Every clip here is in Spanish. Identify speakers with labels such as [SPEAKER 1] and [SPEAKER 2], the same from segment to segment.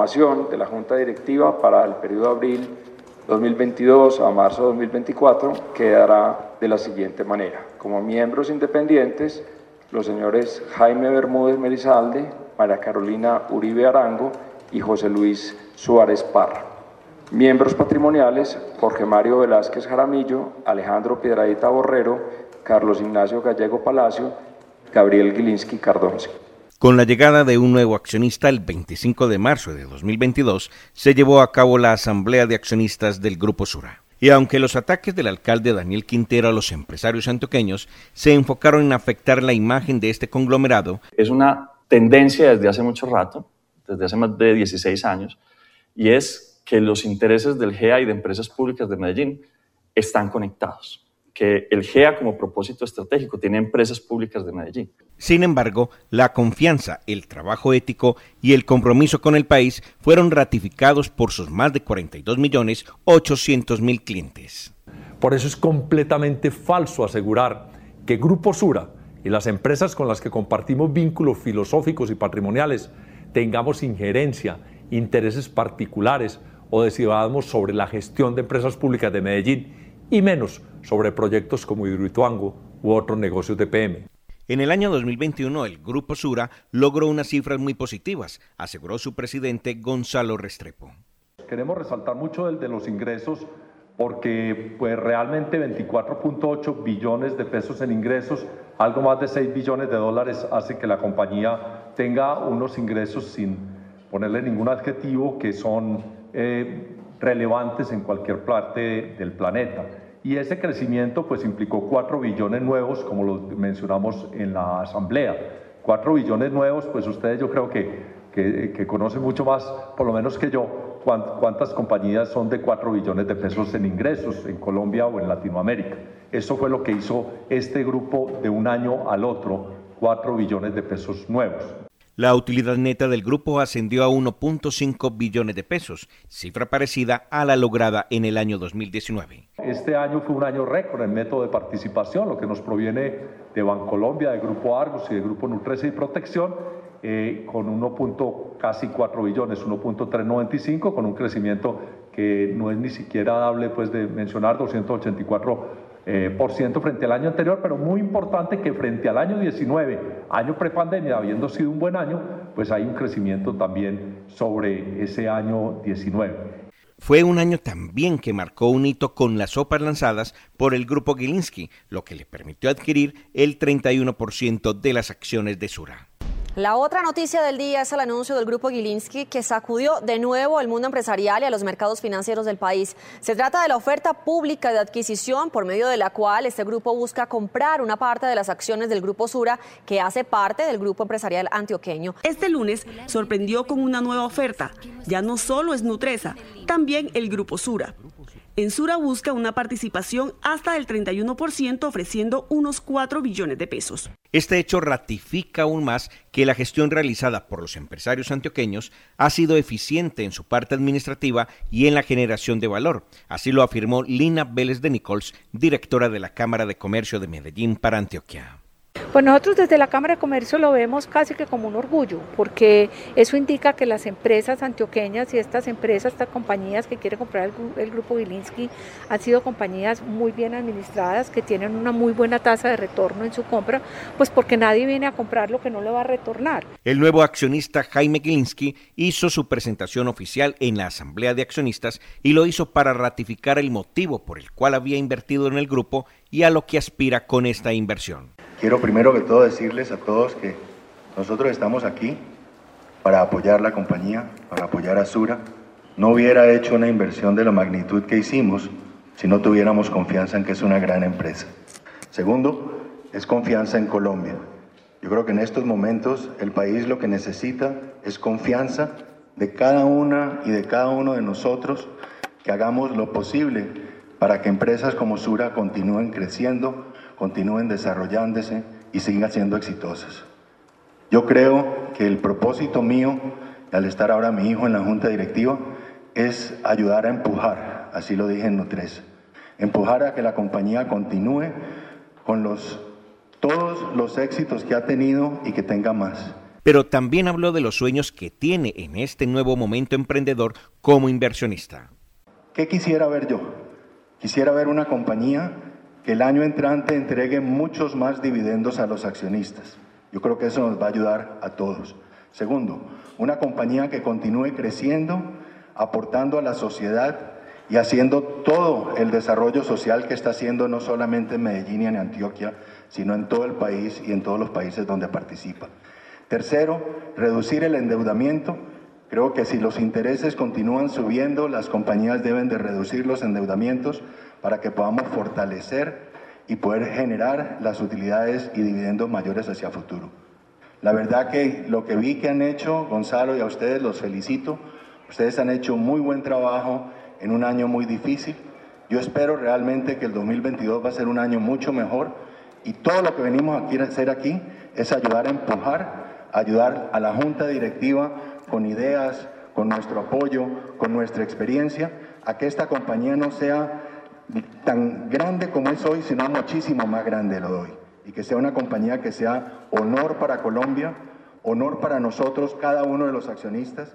[SPEAKER 1] de la Junta Directiva para el periodo de abril 2022 a marzo 2024 quedará de la siguiente manera. Como miembros independientes, los señores Jaime Bermúdez Merizalde, María Carolina Uribe Arango y José Luis Suárez Parra. Miembros patrimoniales, Jorge Mario Velázquez Jaramillo, Alejandro Piedradita Borrero, Carlos Ignacio Gallego Palacio, Gabriel Gilinski Cardonce.
[SPEAKER 2] Con la llegada de un nuevo accionista el 25 de marzo de 2022, se llevó a cabo la Asamblea de Accionistas del Grupo Sura. Y aunque los ataques del alcalde Daniel Quintero a los empresarios antioqueños se enfocaron en afectar la imagen de este conglomerado,
[SPEAKER 3] es una tendencia desde hace mucho rato, desde hace más de 16 años, y es que los intereses del GEA y de empresas públicas de Medellín están conectados que el GEA como propósito estratégico tiene empresas públicas de Medellín.
[SPEAKER 2] Sin embargo, la confianza, el trabajo ético y el compromiso con el país fueron ratificados por sus más de 42 millones 800 mil clientes.
[SPEAKER 4] Por eso es completamente falso asegurar que Grupo Sura y las empresas con las que compartimos vínculos filosóficos y patrimoniales tengamos injerencia, intereses particulares o decidamos sobre la gestión de empresas públicas de Medellín y menos sobre proyectos como Hidroituango u otros negocios de PM.
[SPEAKER 2] En el año 2021, el Grupo Sura logró unas cifras muy positivas, aseguró su presidente Gonzalo Restrepo.
[SPEAKER 4] Queremos resaltar mucho el de los ingresos porque pues realmente 24.8 billones de pesos en ingresos, algo más de 6 billones de dólares hace que la compañía tenga unos ingresos sin ponerle ningún adjetivo que son eh, relevantes en cualquier parte del planeta. Y ese crecimiento pues implicó 4 billones nuevos, como lo mencionamos en la asamblea. 4 billones nuevos, pues ustedes yo creo que, que, conocen mucho más, por lo menos que yo, cuántas compañías son de 4 billones de pesos en ingresos en Colombia o en Latinoamérica. Eso fue lo que hizo este grupo de un año al otro, 4 billones de pesos nuevos.
[SPEAKER 2] La utilidad neta del grupo ascendió a 1.5 billones de pesos, cifra parecida a la lograda en el año 2019.
[SPEAKER 4] Este año fue un año récord en método de participación, lo que nos proviene de Bancolombia, de Grupo Argos y de Grupo Nutresa y Protección, eh, con 1. casi 4 billones, 1.395, con un crecimiento que no es ni siquiera dable pues, de mencionar, 284 eh, por ciento frente al año anterior, pero muy importante que frente al año 19, año prepandemia, habiendo sido un buen año, pues hay un crecimiento también sobre ese año 19.
[SPEAKER 2] Fue un año también que marcó un hito con las sopas lanzadas por el grupo Gilinski, lo que le permitió adquirir el 31% de las acciones de Sura.
[SPEAKER 5] La otra noticia del día es el anuncio del grupo Gilinski que sacudió de nuevo al mundo empresarial y a los mercados financieros del país. Se trata de la oferta pública de adquisición por medio de la cual este grupo busca comprar una parte de las acciones del grupo Sura que hace parte del grupo empresarial antioqueño.
[SPEAKER 6] Este lunes sorprendió con una nueva oferta. Ya no solo es Nutresa, también el grupo Sura. Ensura busca una participación hasta del 31% ofreciendo unos 4 billones de pesos.
[SPEAKER 2] Este hecho ratifica aún más que la gestión realizada por los empresarios antioqueños ha sido eficiente en su parte administrativa y en la generación de valor. Así lo afirmó Lina Vélez de Nichols, directora de la Cámara de Comercio de Medellín para Antioquia.
[SPEAKER 7] Pues nosotros desde la Cámara de Comercio lo vemos casi que como un orgullo, porque eso indica que las empresas antioqueñas y estas empresas, estas compañías que quiere comprar el, grupo Wilinski, han sido compañías muy bien administradas, que tienen una muy buena tasa de retorno en su compra, pues porque nadie viene a comprar lo que no le va a retornar.
[SPEAKER 2] El nuevo accionista Jaime Gilinski hizo su presentación oficial en la Asamblea de Accionistas y lo hizo para ratificar el motivo por el cual había invertido en el grupo y a lo que aspira con esta inversión.
[SPEAKER 8] Quiero primero que todo decirles a todos que nosotros estamos aquí para apoyar la compañía, para apoyar a Sura. No hubiera hecho una inversión de la magnitud que hicimos si no tuviéramos confianza en que es una gran empresa. Segundo, es confianza en Colombia. Yo creo que en estos momentos el país lo que necesita es confianza de cada una y de cada uno de nosotros que hagamos lo posible para que empresas como Sura continúen creciendo, continúen desarrollándose y sigan siendo exitosas. Yo creo que el propósito mío, al estar ahora mi hijo en la junta directiva, es ayudar a empujar, así lo dije en Nutres, empujar a que la compañía continúe con los, todos los éxitos que ha tenido y que tenga más.
[SPEAKER 2] pero también habló de los sueños que tiene en este nuevo momento emprendedor como inversionista.
[SPEAKER 8] ¿Qué quisiera ver yo? Quisiera ver una compañía que el año entrante entregue muchos más dividendos a los accionistas. Yo creo que eso nos va a ayudar a todos. Segundo, una compañía que continúe creciendo, aportando a la sociedad y haciendo todo el desarrollo social que está haciendo no solamente en Medellín y en Antioquia, sino en todo el país y en todos los países donde participa. Tercero, reducir el endeudamiento. Creo que si los intereses continúan subiendo, las compañías deben de reducir los endeudamientos para que podamos fortalecer y poder generar las utilidades y dividendos mayores hacia futuro. La verdad que lo que vi que han hecho, Gonzalo, y a ustedes los felicito, ustedes han hecho muy buen trabajo en un año muy difícil. Yo espero realmente que el 2022 va a ser un año mucho mejor y todo lo que venimos a hacer aquí es ayudar a empujar, ayudar a la junta directiva con ideas, con nuestro apoyo, con nuestra experiencia, a que esta compañía no sea tan grande como es hoy, sino muchísimo más grande lo doy. Y que sea una compañía que sea honor para Colombia, honor para nosotros, cada uno de los accionistas.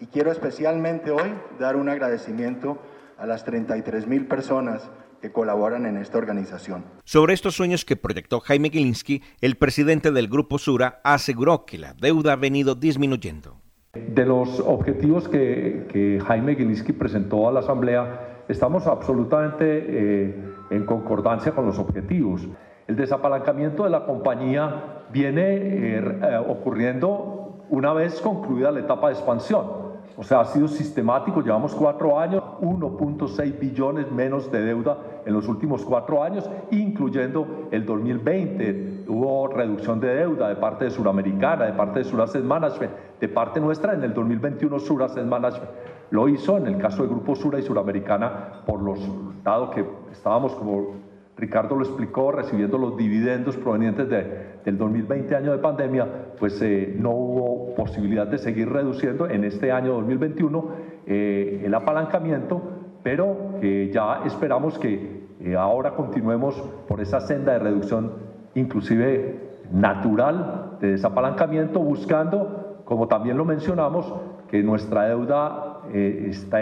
[SPEAKER 8] Y quiero especialmente hoy dar un agradecimiento a las 33 mil personas que colaboran en esta organización.
[SPEAKER 2] Sobre estos sueños que proyectó Jaime Gilinski, el presidente del Grupo Sura aseguró que la deuda ha venido disminuyendo.
[SPEAKER 4] De los objetivos que, que Jaime Gilinski presentó a la Asamblea, estamos absolutamente eh, en concordancia con los objetivos. El desapalancamiento de la compañía viene eh, eh, ocurriendo una vez concluida la etapa de expansión. O sea, ha sido sistemático, llevamos cuatro años, 1.6 billones menos de deuda en los últimos cuatro años, incluyendo el 2020. Hubo reducción de deuda de parte de Suramericana, de parte de Sur Management, de parte nuestra en el 2021 Sur Management lo hizo en el caso del Grupo Sura y Suramericana, por los, dado que estábamos, como Ricardo lo explicó, recibiendo los dividendos provenientes de, del 2020 año de pandemia, pues eh, no hubo posibilidad de seguir reduciendo en este año 2021 eh, el apalancamiento, pero ya esperamos que eh, ahora continuemos por esa senda de reducción inclusive natural de desapalancamiento, buscando, como también lo mencionamos, que nuestra deuda está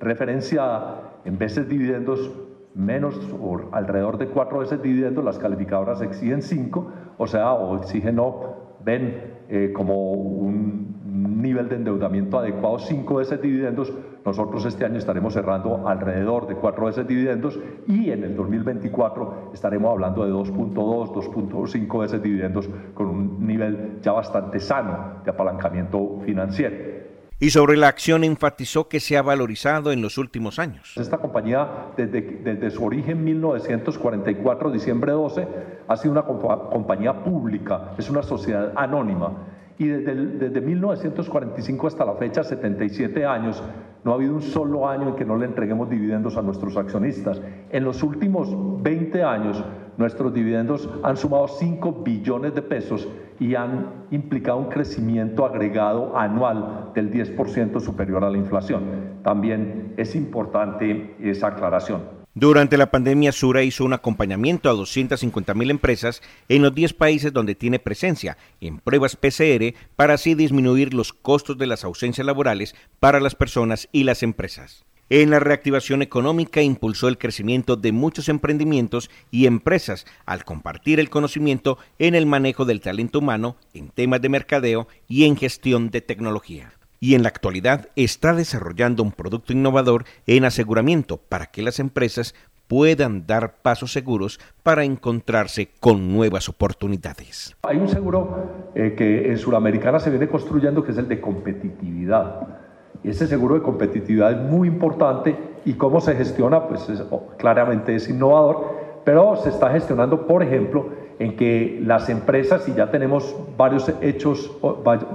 [SPEAKER 4] referenciada en veces dividendos menos o alrededor de cuatro veces dividendos, las calificadoras exigen cinco, o sea, o exigen no, ven eh, como un nivel de endeudamiento adecuado cinco veces dividendos, nosotros este año estaremos cerrando alrededor de cuatro veces dividendos y en el 2024 estaremos hablando de 2.2, 2.5 veces dividendos con un nivel ya bastante sano de apalancamiento financiero
[SPEAKER 2] y sobre la acción enfatizó que se ha valorizado en los últimos años.
[SPEAKER 4] Esta compañía, desde, desde su origen 1944, diciembre 12, ha sido una compañía pública, es una sociedad anónima. Y desde, desde 1945 hasta la fecha, 77 años, no ha habido un solo año en que no le entreguemos dividendos a nuestros accionistas. En los últimos 20 años, nuestros dividendos han sumado 5 billones de pesos y han implicado un crecimiento agregado anual del 10% superior a la inflación. También es importante esa aclaración.
[SPEAKER 2] Durante la pandemia, Sura hizo un acompañamiento a 250 mil empresas en los 10 países donde tiene presencia en pruebas PCR para así disminuir los costos de las ausencias laborales para las personas y las empresas. En la reactivación económica impulsó el crecimiento de muchos emprendimientos y empresas al compartir el conocimiento en el manejo del talento humano, en temas de mercadeo y en gestión de tecnología. Y en la actualidad está desarrollando un producto innovador en aseguramiento para que las empresas puedan dar pasos seguros para encontrarse con nuevas oportunidades.
[SPEAKER 4] Hay un seguro eh, que en Sudamericana se viene construyendo que es el de competitividad ese seguro de competitividad es muy importante y cómo se gestiona, pues oh, claramente es innovador, pero se está gestionando, por ejemplo, en que las empresas, y ya tenemos varios hechos,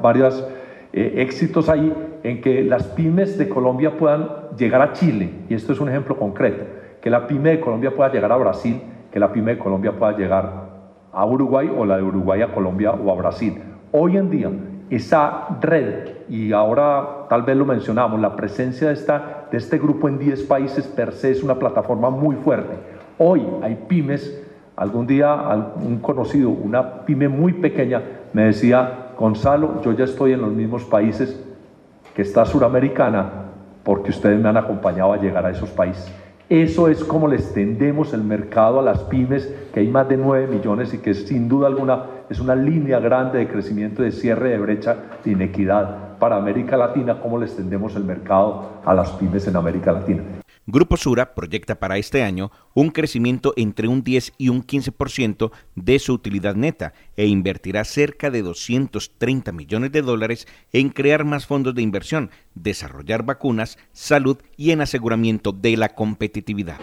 [SPEAKER 4] varios eh, éxitos ahí, en que las pymes de Colombia puedan llegar a Chile, y esto es un ejemplo concreto, que la pyme de Colombia pueda llegar a Brasil, que la pyme de Colombia pueda llegar a Uruguay o la de Uruguay a Colombia o a Brasil. Hoy en día, esa red, y ahora tal vez lo mencionamos, la presencia de, esta, de este grupo en 10 países per se es una plataforma muy fuerte. Hoy hay pymes, algún día un conocido, una pyme muy pequeña, me decía, Gonzalo, yo ya estoy en los mismos países que está Suramericana porque ustedes me han acompañado a llegar a esos países. Eso es como le extendemos el mercado a las pymes, que hay más de 9 millones y que sin duda alguna es una línea grande de crecimiento, de cierre de brecha de inequidad para América Latina, cómo le extendemos el mercado a las pymes en América Latina.
[SPEAKER 2] Grupo Sura proyecta para este año un crecimiento entre un 10 y un 15% de su utilidad neta e invertirá cerca de 230 millones de dólares en crear más fondos de inversión, desarrollar vacunas, salud y en aseguramiento de la competitividad.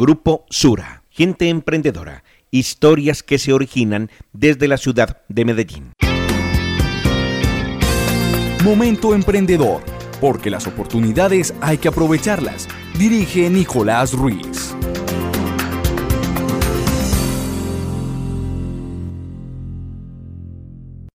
[SPEAKER 2] Grupo Sura, gente emprendedora, historias que se originan desde la ciudad de Medellín.
[SPEAKER 9] Momento emprendedor, porque las oportunidades hay que aprovecharlas. Dirige Nicolás Ruiz.